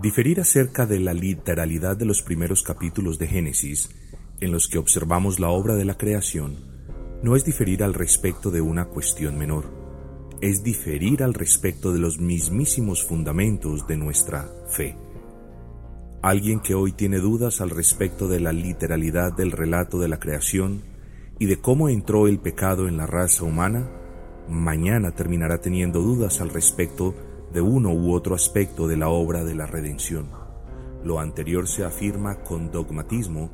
Diferir acerca de la literalidad de los primeros capítulos de Génesis, en los que observamos la obra de la creación, no es diferir al respecto de una cuestión menor, es diferir al respecto de los mismísimos fundamentos de nuestra fe. Alguien que hoy tiene dudas al respecto de la literalidad del relato de la creación y de cómo entró el pecado en la raza humana, mañana terminará teniendo dudas al respecto de uno u otro aspecto de la obra de la redención. Lo anterior se afirma con dogmatismo,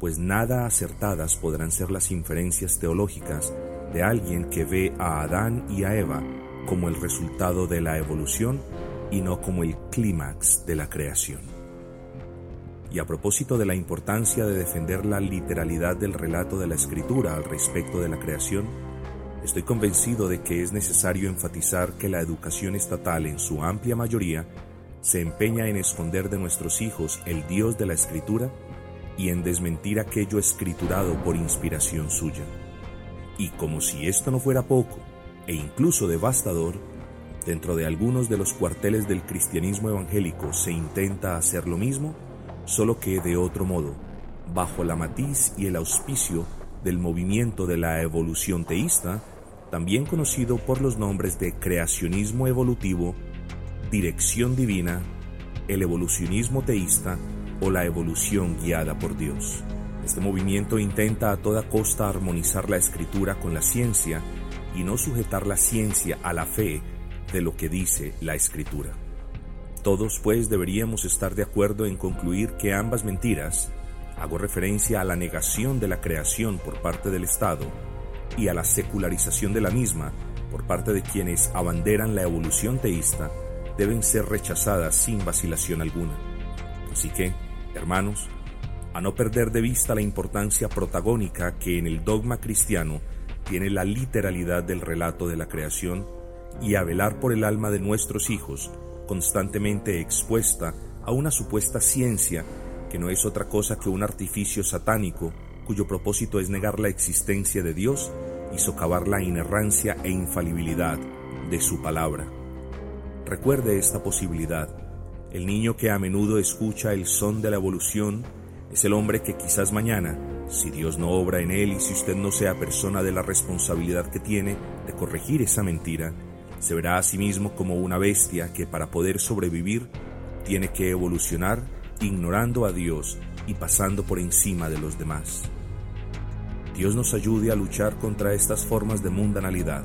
pues nada acertadas podrán ser las inferencias teológicas de alguien que ve a Adán y a Eva como el resultado de la evolución y no como el clímax de la creación. Y a propósito de la importancia de defender la literalidad del relato de la escritura al respecto de la creación, Estoy convencido de que es necesario enfatizar que la educación estatal en su amplia mayoría se empeña en esconder de nuestros hijos el Dios de la Escritura y en desmentir aquello escriturado por inspiración suya. Y como si esto no fuera poco, e incluso devastador, dentro de algunos de los cuarteles del cristianismo evangélico se intenta hacer lo mismo, solo que de otro modo, bajo la matiz y el auspicio del movimiento de la evolución teísta, también conocido por los nombres de creacionismo evolutivo, dirección divina, el evolucionismo teísta o la evolución guiada por Dios. Este movimiento intenta a toda costa armonizar la escritura con la ciencia y no sujetar la ciencia a la fe de lo que dice la escritura. Todos pues deberíamos estar de acuerdo en concluir que ambas mentiras, hago referencia a la negación de la creación por parte del Estado y a la secularización de la misma por parte de quienes abanderan la evolución teísta deben ser rechazadas sin vacilación alguna. Así que, hermanos, a no perder de vista la importancia protagónica que en el dogma cristiano tiene la literalidad del relato de la creación y a velar por el alma de nuestros hijos, constantemente expuesta a una supuesta ciencia que no es otra cosa que un artificio satánico cuyo propósito es negar la existencia de Dios y socavar la inerrancia e infalibilidad de su palabra. Recuerde esta posibilidad. El niño que a menudo escucha el son de la evolución es el hombre que quizás mañana, si Dios no obra en él y si usted no sea persona de la responsabilidad que tiene de corregir esa mentira, se verá a sí mismo como una bestia que para poder sobrevivir tiene que evolucionar ignorando a Dios y pasando por encima de los demás. Dios nos ayude a luchar contra estas formas de mundanalidad,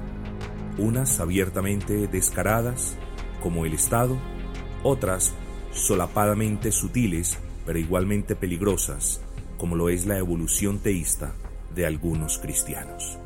unas abiertamente descaradas, como el Estado, otras solapadamente sutiles, pero igualmente peligrosas, como lo es la evolución teísta de algunos cristianos.